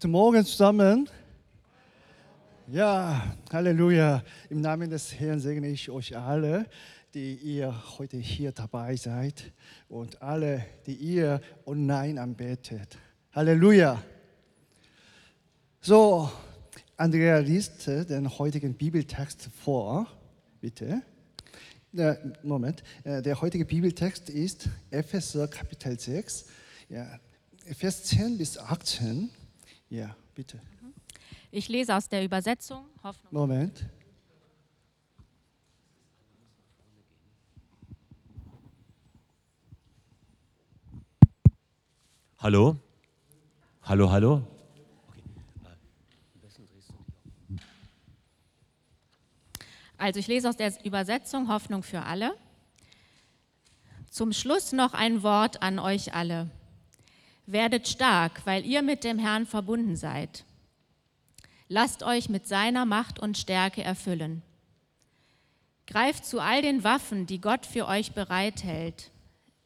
Guten Morgen zusammen. Ja, Halleluja. Im Namen des Herrn segne ich euch alle, die ihr heute hier dabei seid und alle, die ihr online anbetet. Halleluja. So, Andrea liest den heutigen Bibeltext vor, bitte. Äh, Moment, äh, der heutige Bibeltext ist Epheser Kapitel 6, ja, Vers 10 bis 18. Ja, bitte. Ich lese aus der Übersetzung Hoffnung. Moment. Hallo? Hallo, hallo? Also ich lese aus der Übersetzung Hoffnung für alle. Zum Schluss noch ein Wort an euch alle. Werdet stark, weil ihr mit dem Herrn verbunden seid. Lasst euch mit seiner Macht und Stärke erfüllen. Greift zu all den Waffen, die Gott für euch bereithält.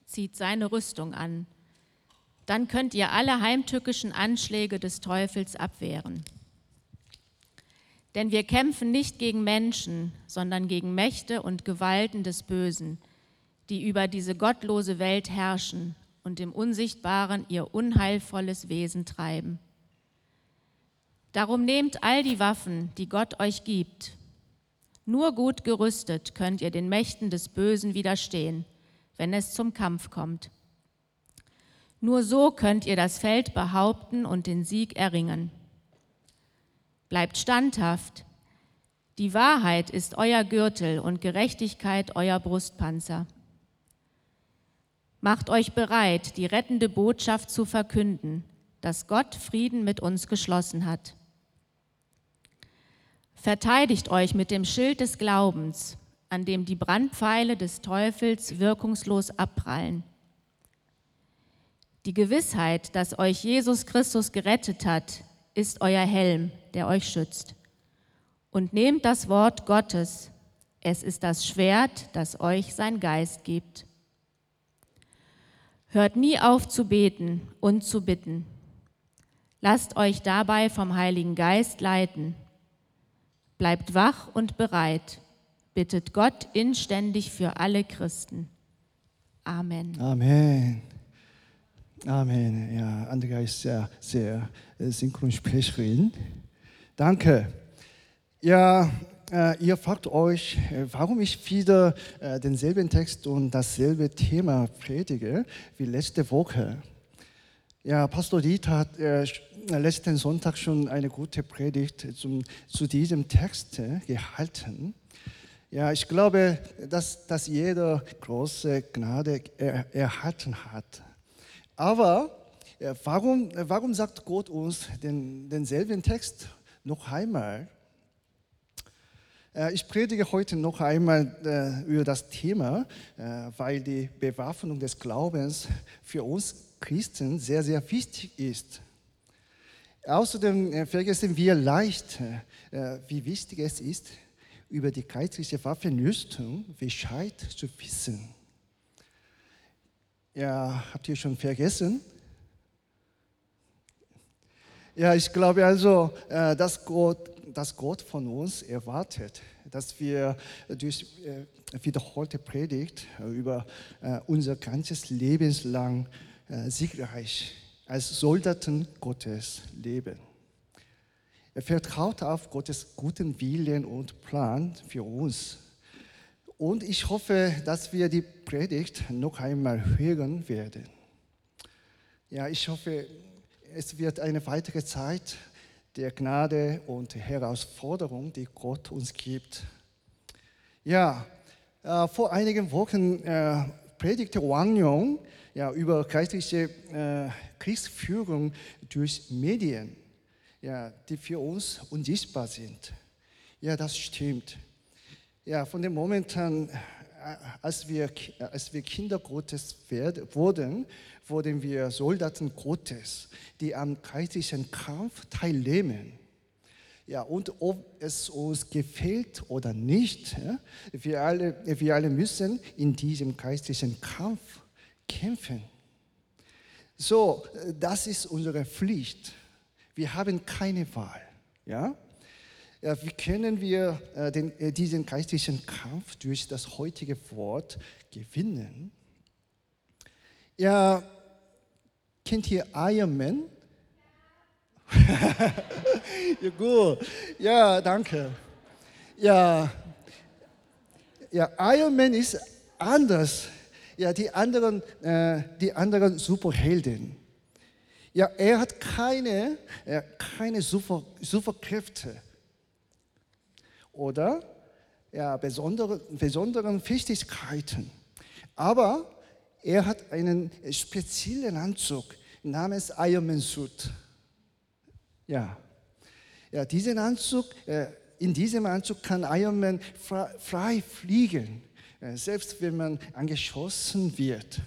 Zieht seine Rüstung an. Dann könnt ihr alle heimtückischen Anschläge des Teufels abwehren. Denn wir kämpfen nicht gegen Menschen, sondern gegen Mächte und Gewalten des Bösen, die über diese gottlose Welt herrschen und im Unsichtbaren ihr unheilvolles Wesen treiben. Darum nehmt all die Waffen, die Gott euch gibt. Nur gut gerüstet könnt ihr den Mächten des Bösen widerstehen, wenn es zum Kampf kommt. Nur so könnt ihr das Feld behaupten und den Sieg erringen. Bleibt standhaft. Die Wahrheit ist euer Gürtel und Gerechtigkeit euer Brustpanzer. Macht euch bereit, die rettende Botschaft zu verkünden, dass Gott Frieden mit uns geschlossen hat. Verteidigt euch mit dem Schild des Glaubens, an dem die Brandpfeile des Teufels wirkungslos abprallen. Die Gewissheit, dass euch Jesus Christus gerettet hat, ist euer Helm, der euch schützt. Und nehmt das Wort Gottes, es ist das Schwert, das euch sein Geist gibt. Hört nie auf zu beten und zu bitten. Lasst euch dabei vom Heiligen Geist leiten. Bleibt wach und bereit. Bittet Gott inständig für alle Christen. Amen. Amen. Amen. Ja, Andrea ist sehr, sehr äh, Synchronsprecherin. Danke. Ja, ihr fragt euch, äh, warum ich wieder äh, denselben Text und dasselbe Thema predige wie letzte Woche. Ja, Pastor Dieter hat äh, letzten Sonntag schon eine gute Predigt zum, zu diesem Text äh, gehalten. Ja, ich glaube, dass, dass jeder große Gnade er, erhalten hat. Aber äh, warum, warum sagt Gott uns den, denselben Text noch einmal? Äh, ich predige heute noch einmal äh, über das Thema, weil die Bewaffnung des Glaubens für uns Christen sehr, sehr wichtig ist. Außerdem vergessen wir leicht, wie wichtig es ist, über die geistliche Waffenrüstung Bescheid zu wissen. Ja, habt ihr schon vergessen? Ja, ich glaube also, äh, dass Gott, dass Gott von uns erwartet, dass wir durch äh, wiederholte Predigt über äh, unser ganzes Lebenslang siegreich als Soldaten Gottes leben. Er vertraut auf Gottes guten Willen und Plan für uns und ich hoffe, dass wir die Predigt noch einmal hören werden. Ja, ich hoffe, es wird eine weitere Zeit der Gnade und Herausforderung, die Gott uns gibt. Ja, äh, vor einigen Wochen äh, predigte Wang Yong ja, über geistliche äh, Kriegsführung durch Medien, ja, die für uns unsichtbar sind. Ja, das stimmt. Ja, von dem Moment an, äh, als wir, als wir Kinder Gottes wurden, wurden wir Soldaten Gottes, die am geistlichen Kampf teilnehmen. Ja, und ob es uns gefällt oder nicht, wir, alle, wir alle müssen in diesem geistlichen Kampf kämpfen. So, das ist unsere Pflicht. Wir haben keine Wahl. Ja? Ja, wie können wir äh, den, äh, diesen geistlichen Kampf durch das heutige Wort gewinnen? Ja, kennt ihr Iron Man? ja, gut. Ja, danke. Ja, ja, Iron Man ist anders. Ja, die anderen, äh, die anderen Superhelden. Ja, er hat keine, äh, keine Super, Superkräfte oder ja, besondere, besonderen Fähigkeiten. Aber er hat einen speziellen Anzug namens Ironman Suit. Ja, ja diesen Anzug, äh, in diesem Anzug kann Ironman frei fliegen, äh, selbst wenn man angeschossen wird.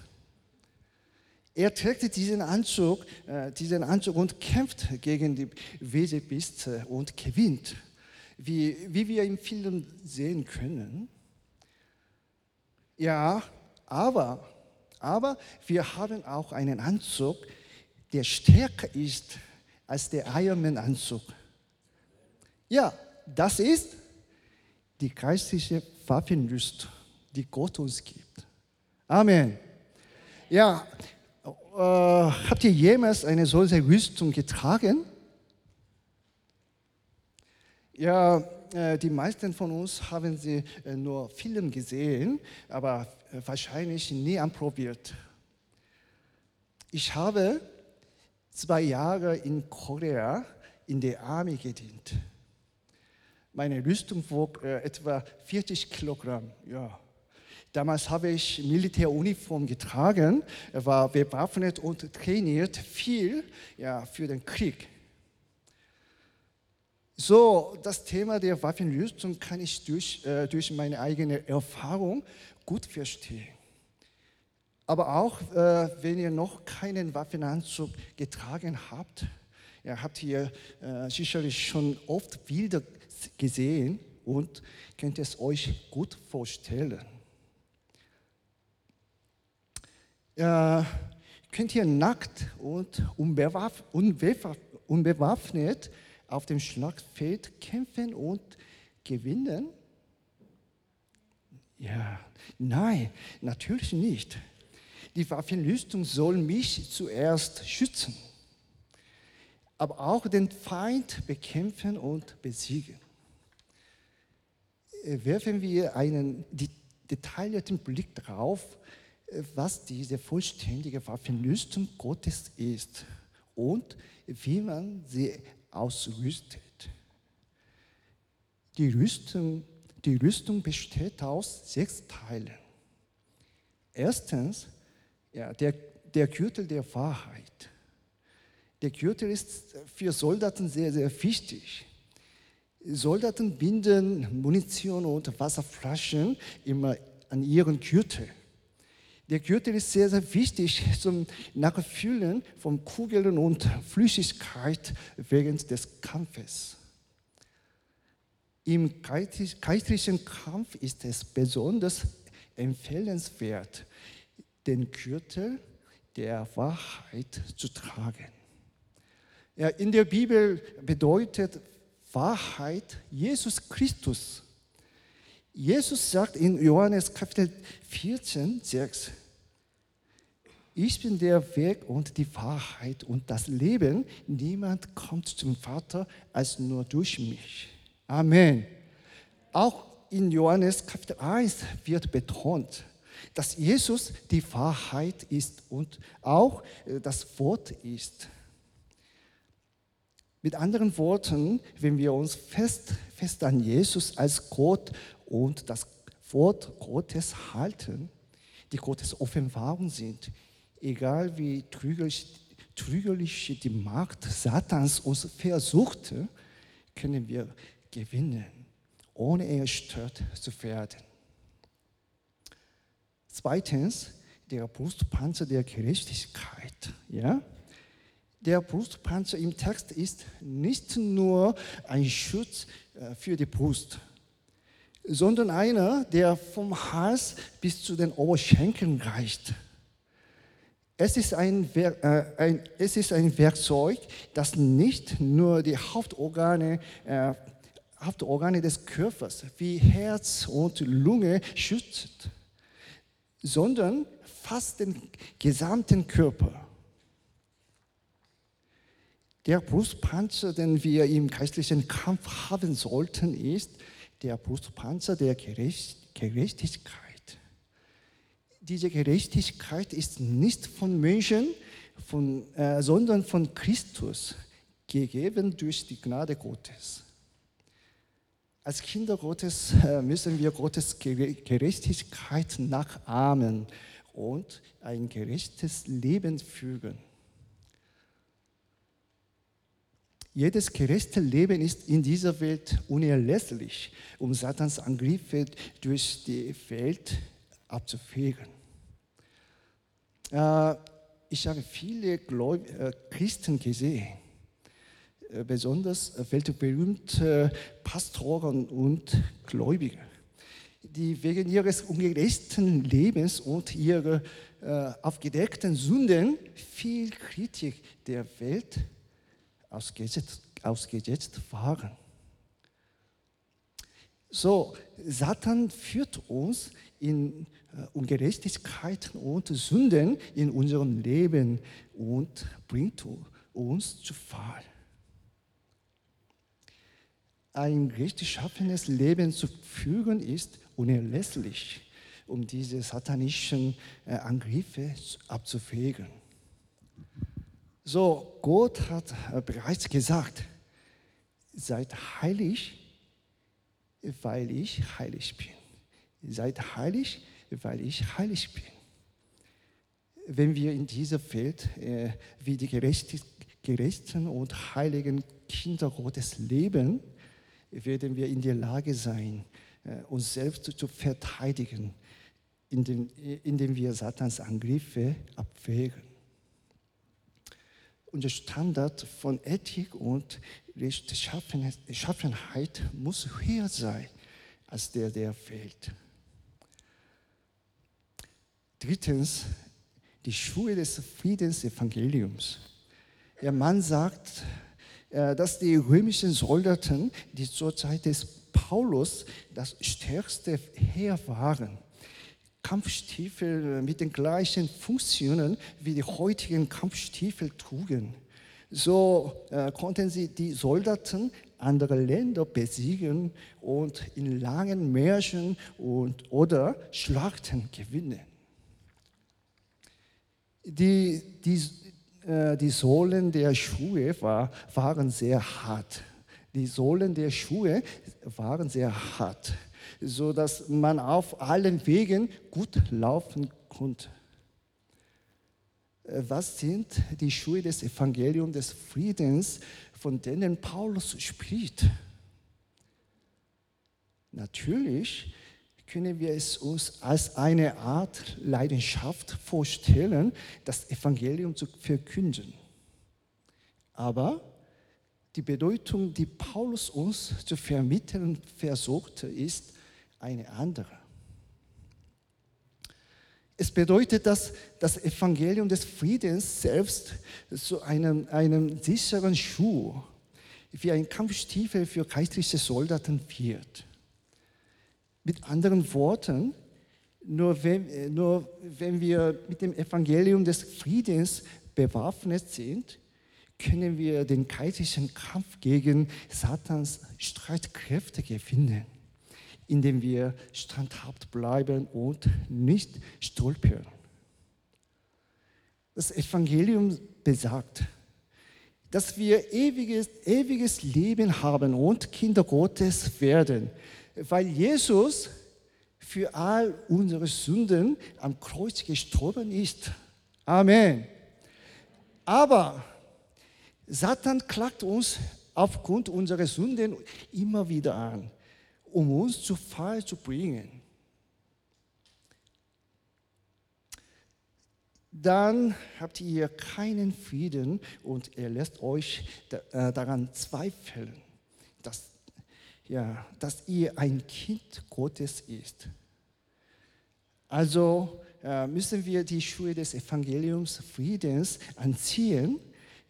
Er trägt diesen Anzug, äh, diesen Anzug und kämpft gegen die Wesebiste und gewinnt wie, wie wir im Film sehen können. Ja, aber, aber wir haben auch einen Anzug, der stärker ist als der Ironman-Anzug. Ja, das ist die geistliche Waffenlust, die Gott uns gibt. Amen. Ja, äh, habt ihr jemals eine solche Rüstung getragen? Ja, äh, die meisten von uns haben sie äh, nur Film gesehen, aber äh, wahrscheinlich nie anprobiert. Ich habe zwei Jahre in Korea in der Armee gedient. Meine Rüstung wog etwa 40 Kilogramm. Ja. Damals habe ich Militäruniform getragen, war bewaffnet und trainiert viel ja, für den Krieg. So, das Thema der Waffenrüstung kann ich durch, äh, durch meine eigene Erfahrung gut verstehen. Aber auch äh, wenn ihr noch keinen Waffenanzug getragen habt, ihr habt ihr äh, sicherlich schon oft Bilder gesehen und könnt es euch gut vorstellen. Äh, könnt ihr nackt und unbewaffnet auf dem Schlachtfeld kämpfen und gewinnen? Ja, nein, natürlich nicht. Die Waffenrüstung soll mich zuerst schützen, aber auch den Feind bekämpfen und besiegen. Äh, werfen wir einen detaillierten Blick darauf, äh, was diese vollständige Waffenrüstung Gottes ist und wie man sie ausrüstet. Die Rüstung, die Rüstung besteht aus sechs Teilen. Erstens, ja, der, der Gürtel der Wahrheit. Der Gürtel ist für Soldaten sehr, sehr wichtig. Soldaten binden Munition und Wasserflaschen immer an ihren Gürtel. Der Gürtel ist sehr, sehr wichtig zum Nachfüllen von Kugeln und Flüssigkeit während des Kampfes. Im geistlichen Kampf ist es besonders empfehlenswert, den Gürtel der Wahrheit zu tragen. Ja, in der Bibel bedeutet Wahrheit Jesus Christus. Jesus sagt in Johannes Kapitel 14, 6, ich bin der Weg und die Wahrheit und das Leben. Niemand kommt zum Vater als nur durch mich. Amen. Auch in Johannes Kapitel 1 wird betont, dass Jesus die Wahrheit ist und auch äh, das Wort ist. Mit anderen Worten, wenn wir uns fest, fest an Jesus als Gott und das Wort Gottes halten, die Gottes Offenbarung sind, egal wie trügerisch, trügerisch die Macht Satans uns versucht, können wir gewinnen, ohne erstört zu werden. Zweitens, der Brustpanzer der Gerechtigkeit. Ja? Der Brustpanzer im Text ist nicht nur ein Schutz äh, für die Brust, sondern einer, der vom Hals bis zu den Oberschenkeln reicht. Es ist ein, äh, ein, es ist ein Werkzeug, das nicht nur die Hauptorgane, äh, Hauptorgane des Körpers wie Herz und Lunge schützt, sondern fast den gesamten Körper. Der Brustpanzer, den wir im geistlichen Kampf haben sollten, ist der Brustpanzer der Gerecht- Gerechtigkeit. Diese Gerechtigkeit ist nicht von Menschen, von, äh, sondern von Christus, gegeben durch die Gnade Gottes. Als Kinder Gottes äh, müssen wir Gottes Gere- Gerechtigkeit nachahmen und ein gerechtes Leben führen. Jedes gerechte Leben ist in dieser Welt unerlässlich, um Satans Angriffe durch die Welt abzuwehren. Äh, ich habe viele äh, Christen gesehen, äh, besonders weltberühmte Pastoren und Gläubige, die wegen ihres ungerechten Lebens und ihrer aufgedeckten Sünden viel Kritik der Welt ausgesetzt, ausgesetzt waren. So, Satan führt uns in äh, Ungerechtigkeiten und Sünden in unserem Leben und bringt uns zu Fall. Ein rechtschaffenes Leben zu führen ist unerlässlich, um diese satanischen äh, Angriffe abzuwägen. So, Gott hat äh, bereits gesagt, seid heilig, weil ich heilig bin. Seid heilig, weil ich heilig bin. Wenn wir in dieser Welt äh, wie die gerechten, und heiligen Kinder Gottes leben, werden wir in der Lage sein, äh, uns selbst zu verteidigen, indem, indem wir Satans Angriffe abwägen. Unser Standard von Ethik und Rechtschaffenheit muss höher sein als der der Welt. Drittens, die Schuhe des Friedensevangeliums. Der Mann sagt, äh, dass die römischen Soldaten, die zur Zeit des Paulus das stärkste Heer waren, Kampfstiefel mit den gleichen Funktionen wie die heutigen Kampfstiefel trugen. So äh, konnten sie die Soldaten anderer Länder besiegen und in langen Märschen und, oder Schlachten gewinnen. Die, die, äh, die Sohlen der Schuhe war, waren sehr hart. Die Sohlen der Schuhe waren sehr hart, sodass man auf allen Wegen gut laufen konnte. Äh, Was sind die Schuhe des Evangeliums des Friedens, von denen Paulus spricht? Natürlich können wir es uns als eine Art Leidenschaft vorstellen, das Evangelium zu verkünden. Aber die Bedeutung, die Paulus uns zu vermitteln versuchte, ist eine andere. Es bedeutet, dass das Evangelium des Friedens selbst zu einem, einem sicheren Schuh, wie ein Kampfstiefel für geistliche Soldaten wird. Mit anderen Worten, nur wenn, nur wenn wir mit dem Evangelium des Friedens bewaffnet sind, können wir den geistlichen Kampf gegen Satans Streitkräfte gewinnen, indem wir standhaft bleiben und nicht stolpern. Das Evangelium besagt, dass wir ewiges, ewiges Leben haben und Kinder Gottes werden, weil Jesus für all unsere Sünden am Kreuz gestorben ist. Amen. Aber Satan klagt uns aufgrund unserer Sünden immer wieder an, um uns zu Fall zu bringen. Dann habt ihr keinen Frieden und er lässt euch daran zweifeln, dass, ja, dass ihr ein Kind Gottes ist. Also äh, müssen wir die Schuhe des Evangeliums Friedens anziehen,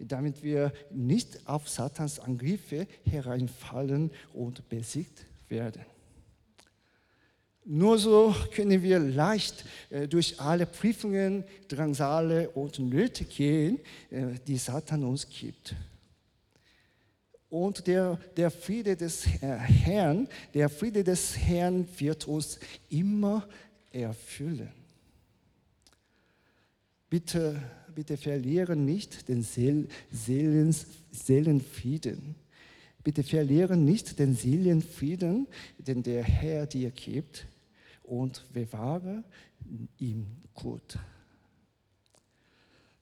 damit wir nicht auf Satans Angriffe hereinfallen und besiegt werden. Nur so können wir leicht äh, durch alle Prüfungen, Drangsale und Nöte gehen, äh, die Satan uns gibt. Und der, der Friede des Herrn, der Friede des Herrn wird uns immer erfüllen. Bitte, bitte verlieren nicht den Seel, Seelens, Seelenfrieden. Bitte verlieren nicht den Seelenfrieden, den der Herr dir gibt und bewahre ihn gut.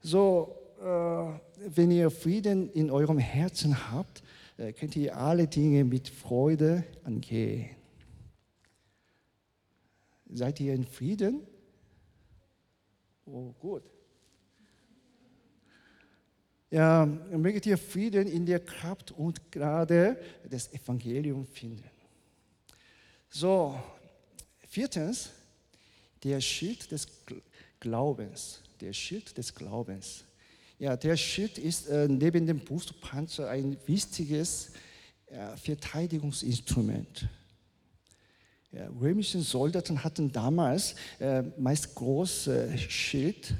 So, äh, wenn ihr Frieden in eurem Herzen habt, äh, könnt ihr alle Dinge mit Freude angehen. Seid ihr in Frieden? Oh, gut. Ja, möget ihr Frieden in der Kraft und Gnade des Evangeliums finden. So, viertens, der Schild des Glaubens. Der Schild des Glaubens. Ja, der Schild ist äh, neben dem Brustpanzer ein wichtiges äh, Verteidigungsinstrument. Ja, römische Soldaten hatten damals äh, meist große Schild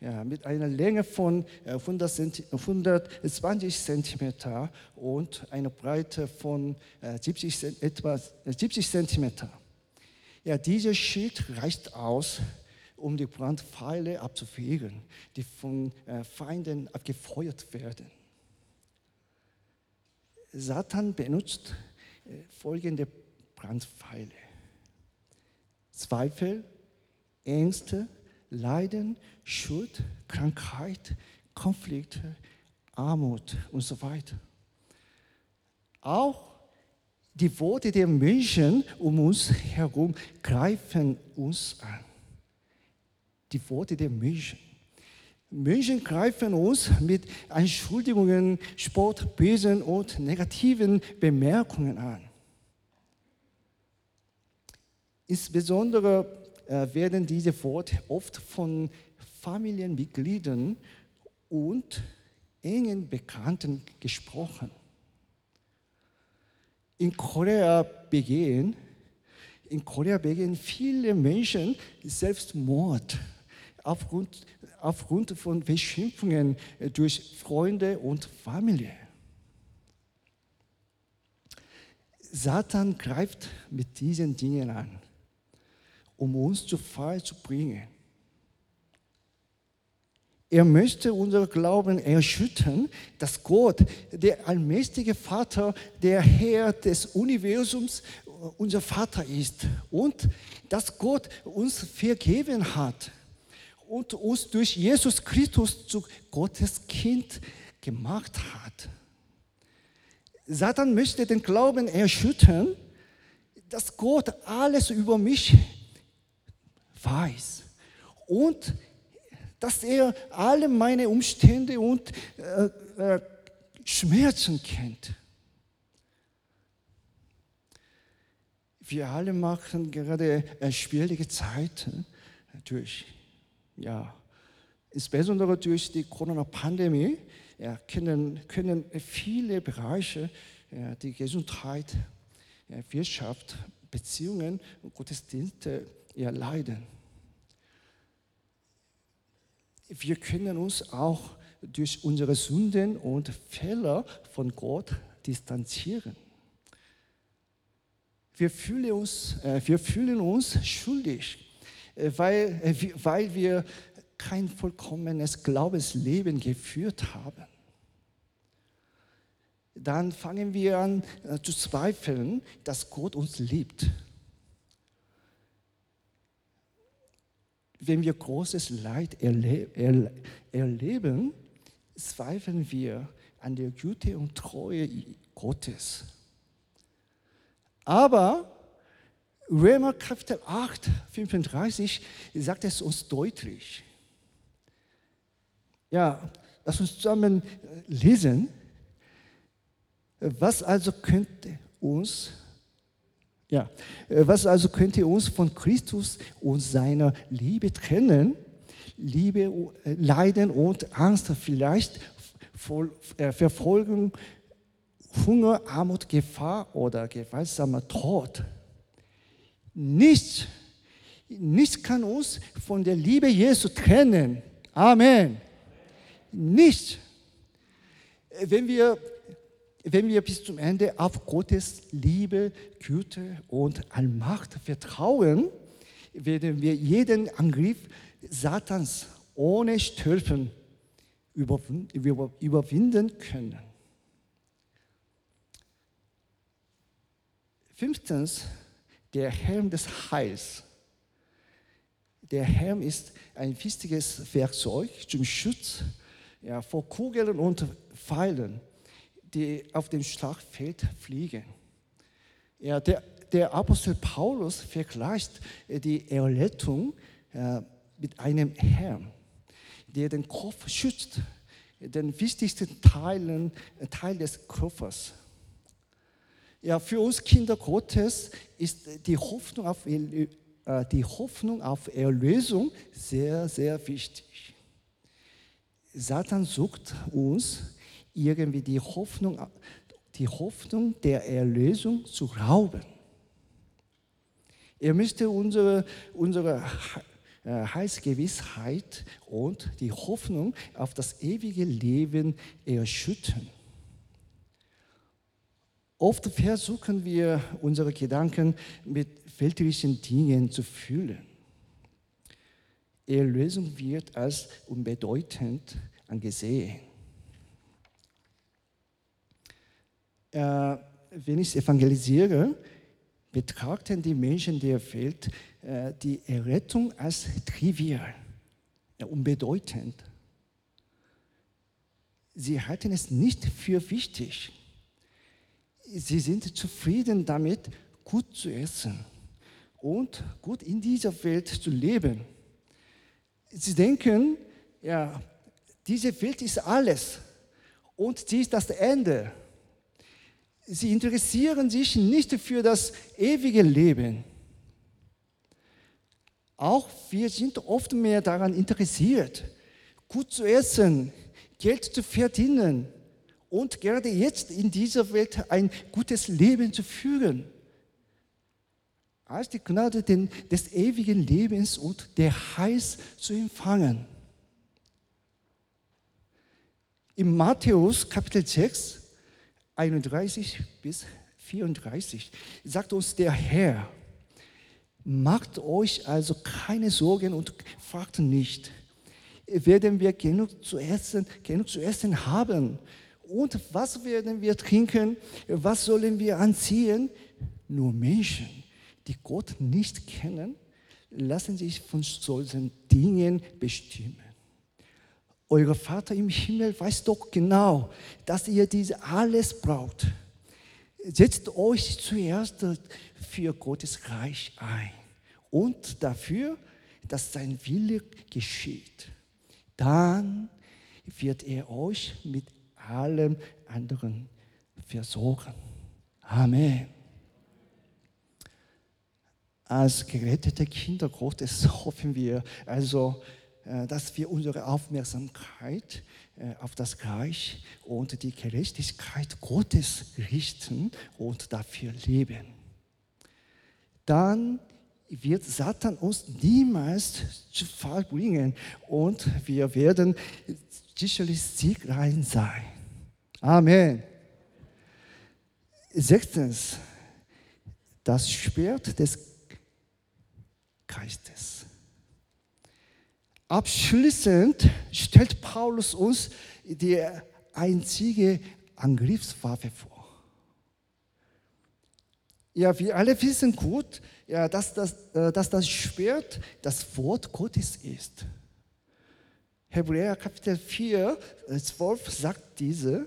ja, mit einer Länge von 100 120 cm und einer Breite von 70, etwa 70 cm. Ja, dieser Schild reicht aus, um die Brandpfeile abzuwehren, die von äh, Feinden abgefeuert werden. Satan benutzt äh, folgende Brandpfeile. Zweifel, Ängste, Leiden, Schuld, Krankheit, Konflikte, Armut und so weiter. Auch die Worte der Menschen um uns herum greifen uns an die Worte der Menschen. Menschen greifen uns mit Entschuldigungen, Sport, Bösen und negativen Bemerkungen an. Insbesondere werden diese Worte oft von Familienmitgliedern und engen Bekannten gesprochen. In Korea begehen, in Korea begehen viele Menschen Selbstmord aufgrund, aufgrund von Beschimpfungen äh, durch Freunde und Familie. Satan greift mit diesen Dingen an, um uns zu Fall zu bringen. Er möchte unser Glauben erschüttern, dass Gott, der allmächtige Vater, der Herr des Universums, unser Vater ist und dass Gott uns vergeben hat und uns durch Jesus Christus zu Gottes Kind gemacht hat. Satan möchte den Glauben erschüttern, dass Gott alles über mich weiß. Und dass er alle meine Umstände und äh, äh, Schmerzen kennt. Wir alle machen gerade äh, schwierige Zeiten. Durch ja, insbesondere durch die Corona-Pandemie. Ja, können, können viele Bereiche, ja, die Gesundheit, ja, Wirtschaft, Beziehungen und Gottesdienste ja, leiden. Wir können uns auch durch unsere Sünden und Fehler von Gott distanzieren. Wir fühlen uns, äh, wir fühlen uns schuldig äh, weil, äh, weil wir kein vollkommenes Glaubensleben geführt haben. Dann fangen wir an zu zweifeln, dass Gott uns liebt. Wenn wir großes Leid erle erle erleben, zweifeln wir an der Güte und Treue Gottes. Aber Römer Kapitel 8, 35 sagt es uns deutlich. Ja, lass uns zusammen lesen. Was also könnte uns Ja, äh, was also könnte uns von Christus und seiner Liebe trennen? Liebe, äh, Leiden und Angst, vielleicht äh, Verfolgung, Hunger, Armut, Gefahr oder gewaltsamer Tod. Nichts, nichts kann uns von der Liebe Jesu trennen. Amen. Nichts. Wenn wir, wenn wir bis zum Ende auf Gottes Liebe, Güte und Allmacht vertrauen, werden wir jeden Angriff Satans ohne Stülpen überwinden können. Fünftens, der Helm des Heils. Der Helm ist ein wichtiges Werkzeug zum Schutz ja, vor Kugeln und Pfeilen, die auf dem Schlachtfeld fliegen. Ja, der, der Apostel Paulus vergleicht die Errettung äh, mit einem Helm, der den Kopf schützt, den wichtigsten Teilen, Teil des Körpers. Ja, für uns Kinder Gottes ist die Hoffnung auf, äh, die Hoffnung auf Erlösung sehr, sehr wichtig. Satan sucht uns irgendwie die Hoffnung, die Hoffnung der Erlösung zu rauben. Er möchte unsere, unsere äh, Heilsgewissheit und die Hoffnung auf das ewige Leben erschüttern. Oft versuchen wir, unsere Gedanken mit weltlichen Dingen zu füllen. Erlösung wird als unbedeutend angesehen. Äh, wenn ich evangelisiere, betrachten die Menschen der Welt äh, die Errettung als trivial, unbedeutend. Sie halten es nicht für wichtig. Sie sind zufrieden damit, gut zu essen und gut in dieser Welt zu leben. Sie denken, ja, diese Welt ist alles und sie ist das Ende. Sie interessieren sich nicht für das ewige Leben. Auch wir sind oft mehr daran interessiert, gut zu essen, Geld zu verdienen und gerade jetzt in dieser Welt ein gutes Leben zu führen. Als die Gnade des ewigen Lebens und der Heils zu empfangen. Im Matthäus Kapitel 6 31 bis 34 sagt uns der Herr, macht euch also keine Sorgen und fragt nicht, werden wir genug zu essen, genug zu essen haben? Und was werden wir trinken? Was sollen wir anziehen? Nur Menschen, die Gott nicht kennen, lassen sich von solchen Dingen bestimmen. Euer Vater im Himmel weiß doch genau, dass ihr diese alles braucht. Setzt euch zuerst für Gottes Reich ein und dafür, dass sein Wille geschieht. Dann wird er euch mit allem anderen versorgen. Amen. Als gerettete Kinder Gottes hoffen wir also, dass wir unsere Aufmerksamkeit äh, auf das Reich und die Gerechtigkeit Gottes richten und dafür leben. Dann wird Satan uns niemals zu Fall bringen und wir werden sicherlich siegreich sein. Amen. Sechstens, das Schwert des Geistes. Abschließend stellt Paulus uns die einzige Angriffswaffe vor. Ja, wir alle wissen gut, ja, dass, das, äh, dass das Schwert das Wort Gottes ist. Hebräer Kapitel 4, 12 äh, sagt diese,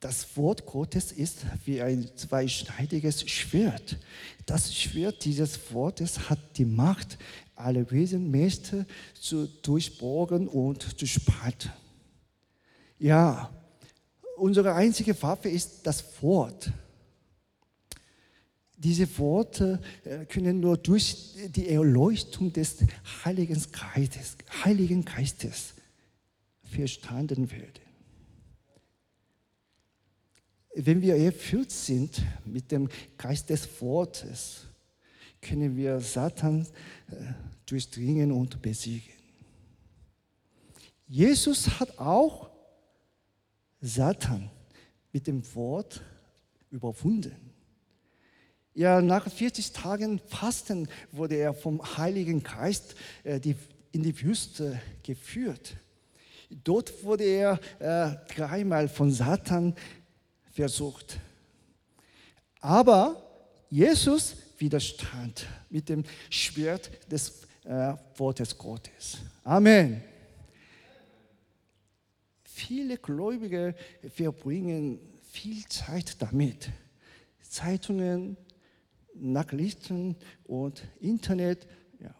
das Wort Gottes ist wie ein zweischneidiges Schwert. Das Schwert dieses Wortes hat die Macht, alle Wesenmächte zu durchbohren und zu spalten. Ja, unsere einzige Waffe ist das Wort. Diese Worte äh, können nur durch die Erleuchtung des Heiligen Geistes, Heiligen Geistes verstanden werden. Wenn wir erfüllt sind mit dem Geist des Wortes, können wir Satan äh, durchdringen und besiegen. Jesus hat auch Satan mit dem Wort überwunden. Ja, nach 40 Tagen Fasten wurde er vom Heiligen Geist äh, in die Wüste geführt. Dort wurde er äh, dreimal von Satan versucht. Aber Jesus widerstand mit dem Schwert des äh, Wortes Gottes. Amen. Viele Gläubige verbringen viel Zeit damit. Zeitungen, Nachrichten und Internet, ja,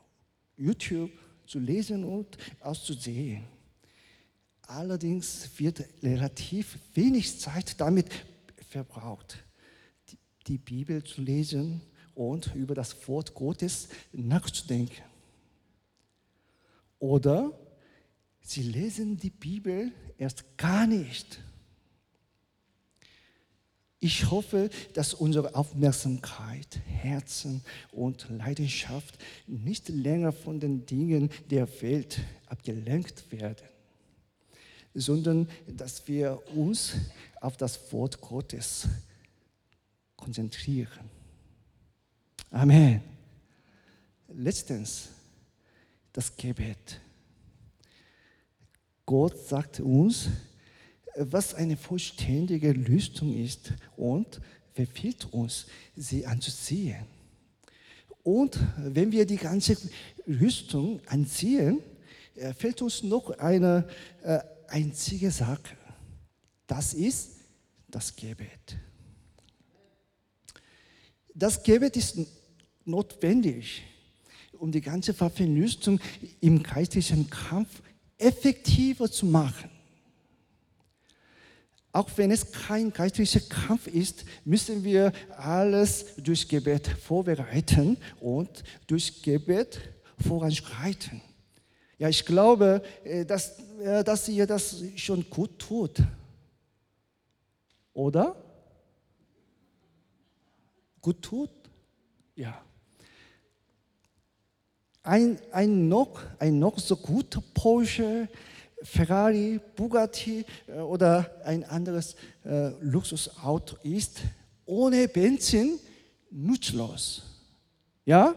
YouTube zu lesen und auszusehen. Allerdings wird relativ wenig Zeit damit verbraucht, die Bibel zu lesen und über das Wort Gottes nachzudenken. Oder sie lesen die Bibel erst gar nicht. Ich hoffe, dass unsere Aufmerksamkeit, Herzen und Leidenschaft nicht länger von den Dingen der Welt abgelenkt werden sondern dass wir uns auf das Wort Gottes konzentrieren. Amen. Letztens das Gebet. Gott sagt uns, was eine vollständige Rüstung ist und verfiehlt uns, sie anzuziehen. Und wenn wir die ganze Rüstung anziehen, äh, fällt uns noch eine äh, einzige Sache. Das ist das Gebet. Das Gebet ist notwendig, um die ganze Verwüstung im geistlichen Kampf effektiver zu machen. Auch wenn es kein geistlicher Kampf ist, müssen wir alles durch Gebet vorbereiten und durch Gebet voranschreiten. Ja, ich glaube, äh, dass, äh, dass ihr das schon gut tut. Oder? Gut tut? Ja. Ein, ein, noch, ein noch so guter Porsche, Ferrari, Bugatti äh, oder ein anderes äh, Luxusauto ist ohne Benzin nutzlos. Ja?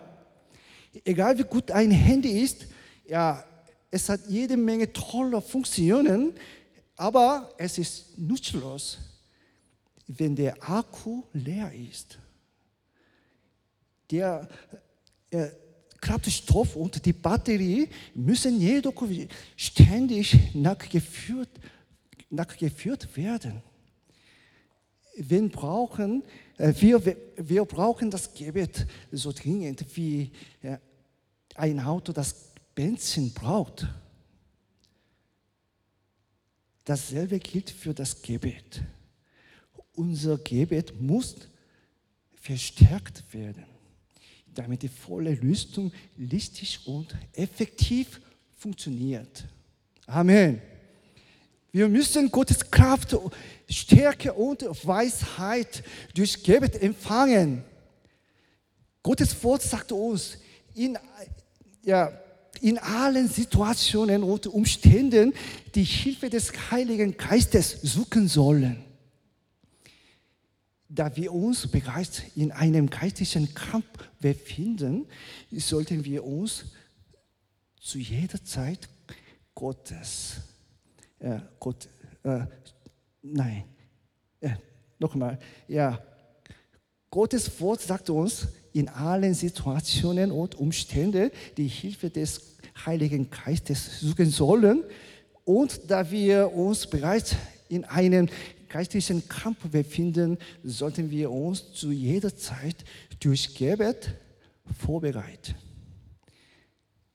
Egal wie gut ein Handy ist, ja, es hat jede Menge toller Funktionen, aber es ist nutzlos, wenn der Akku leer ist. Der äh, Kraftstoff und die Batterie müssen jedoch ständig nachgeführt, nachgeführt werden. Wir brauchen, äh, wir, wir brauchen das Gebet so dringend wie äh, ein Auto, das Benzin braucht. Dasselbe gilt für das Gebet. Unser Gebet muss verstärkt werden, damit die volle Rüstung listig und effektiv funktioniert. Amen. Wir müssen Gottes Kraft, Stärke und Weisheit durch Gebet empfangen. Gottes Wort sagt uns, in, ja, in allen Situationen und Umständen die Hilfe des Heiligen Geistes suchen sollen. Da wir uns bereits in einem geistlichen Kampf befinden, sollten wir uns zu jeder Zeit Gottes, äh, Gott, äh, nein, äh, nochmal, ja, Gottes Wort sagt uns, in allen Situationen und Umständen die Hilfe des Heiligen Geistes suchen sollen. Und da wir uns bereits in einem geistlichen Kampf befinden, sollten wir uns zu jeder Zeit durch Gebet vorbereiten.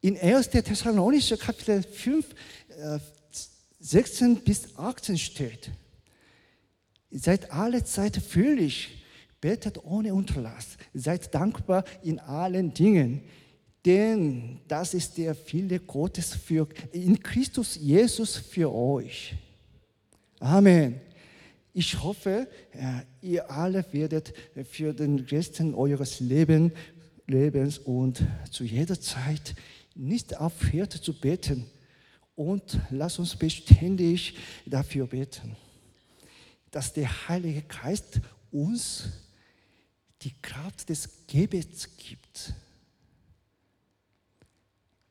In 1. Thessalonischer Kapitel 5, 16 bis 18 steht, seid alle Zeit völlig Betet ohne Unterlass. Seid dankbar in allen Dingen. Denn das ist der Wille Gottes für, in Christus Jesus für euch. Amen. Ich hoffe, äh, ihr alle werdet für den Rest eures Lebens, und zu jeder Zeit nicht aufhört zu beten. Und lasst uns beständig dafür beten, dass der Heilige Geist uns die Kraft des Gebets gibt.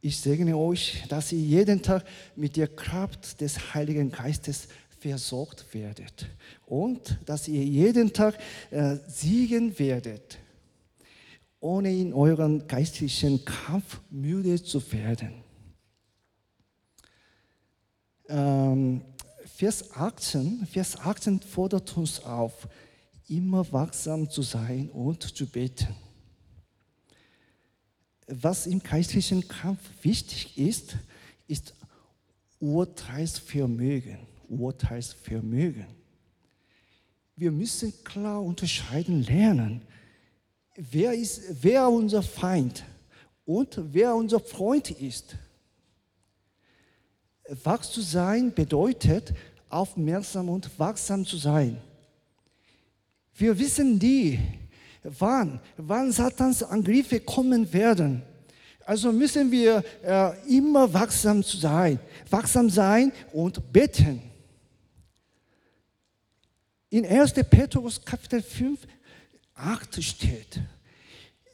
Ich segne euch, dass ihr jeden Tag mit der Kraft des Heiligen Geistes versorgt werdet und dass ihr jeden Tag äh, siegen werdet, ohne in euren geistlichen Kampf müde zu werden. Ähm, Vers 18, Vers 18 fordert uns auf, immer wachsam zu sein und zu beten. Was im geistlichen Kampf wichtig ist, ist Urteilsvermögen. Urteilsvermögen. Wir müssen klar unterscheiden lernen, wer ist, wer unser Feind und wer unser Freund ist. Wach zu sein bedeutet, aufmerksam und wachsam zu sein. Wir wissen nie, wann, wann Satans Angriffe kommen werden. Also müssen wir äh, immer wachsam sein, wachsam sein und beten. In 1. Petrus Kapitel 5, 8 steht,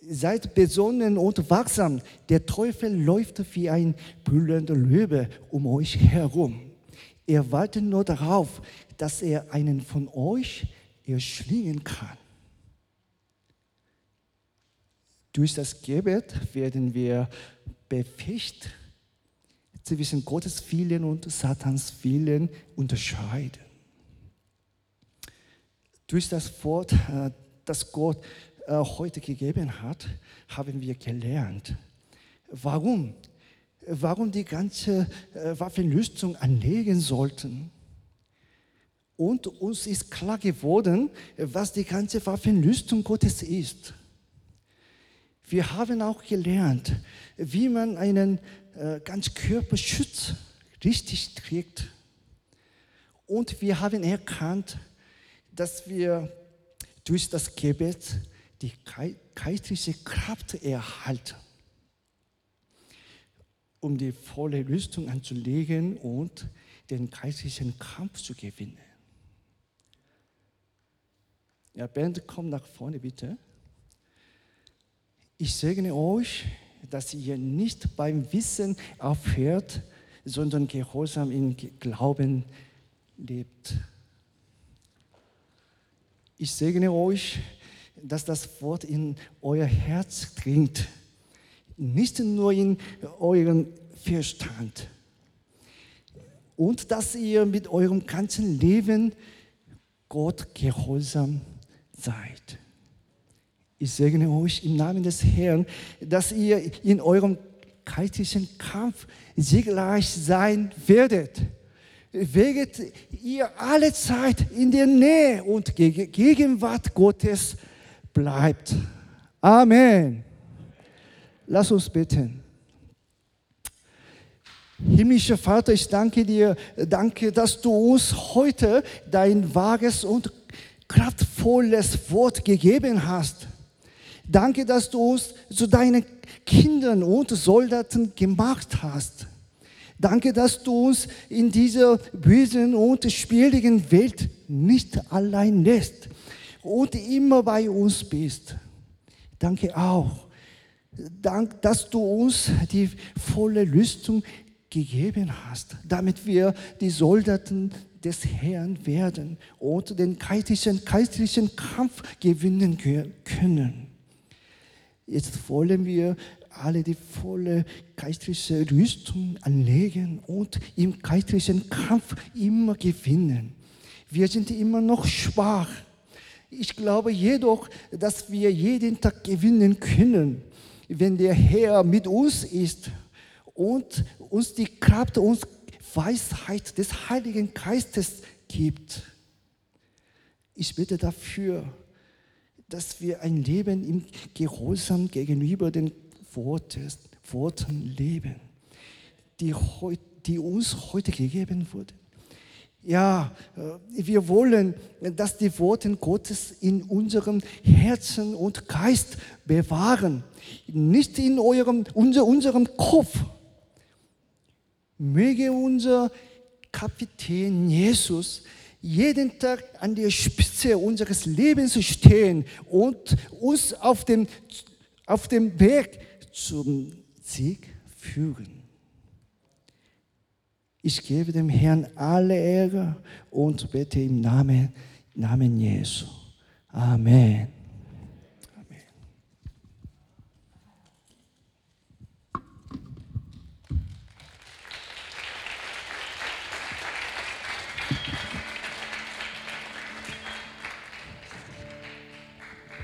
seid besonnen und wachsam, der Teufel läuft wie ein brüllender Löwe um euch herum. Er wartet nur darauf, dass er einen von euch erschlingen kann. Durch das Gebet werden wir befähigt, zwischen Gottes Willen und Satans Willen unterscheiden. Durch das Wort, äh, das Gott äh, heute gegeben hat, haben wir gelernt. Warum? Warum die ganze äh, Waffenrüstung anlegen sollten. Und uns ist klar geworden, was die ganze Waffenrüstung Gottes ist. Wir haben auch gelernt, wie man einen äh, Ganzkörperschutz richtig trägt. Und wir haben erkannt, dass wir durch das Gebet die geistliche Kraft erhalten, um die volle Rüstung anzulegen und den geistlichen Kampf zu gewinnen. Ja, Band, komm nach vorne bitte. Ich segne euch, dass ihr nicht beim Wissen aufhört, sondern gehorsam im Glauben lebt. Ich segne euch, dass das Wort in euer Herz dringt, nicht nur in euren Verstand. Und dass ihr mit eurem ganzen Leben Gott gehorsam seid. Ich segne euch im Namen des Herrn, dass ihr in eurem geistlichen Kampf siegreich sein werdet. Werdet ihr alle Zeit in der Nähe und Gegenwart Gottes bleibt. Amen. Lass uns beten. Himmlischer Vater, ich danke dir, danke, dass du uns heute dein vages und kraftvolles Wort gegeben hast. Danke, dass du uns zu deinen Kindern und Soldaten gemacht hast. Danke, dass du uns in dieser bösen und schwierigen Welt nicht allein lässt und immer bei uns bist. Danke auch, dass du uns die volle Rüstung gegeben hast, damit wir die Soldaten des Herrn werden und den geistlichen, geistlichen Kampf gewinnen können. Jetzt wollen wir alle die volle geistliche Rüstung anlegen und im geistlichen Kampf immer gewinnen. Wir sind immer noch schwach. Ich glaube jedoch, dass wir jeden Tag gewinnen können, wenn der Herr mit uns ist und uns die Kraft und Weisheit des Heiligen Geistes gibt. Ich bitte dafür, dass wir ein Leben im Gehorsam gegenüber den Worten, Worten leben, die, die uns heute gegeben wurden. Ja, äh, wir wollen, dass die Worte Gottes in unserem Herzen und Geist bewahren, nicht in eurem, unser, unserem Kopf. Möge unser Kapitän Jesus jeden Tag an der Spitze unseres Lebens stehen und uns auf dem, auf dem Weg zum Sieg führen. Ich gebe dem Herrn alle Ehre und bete im Namen, Namen Jesu. Amen.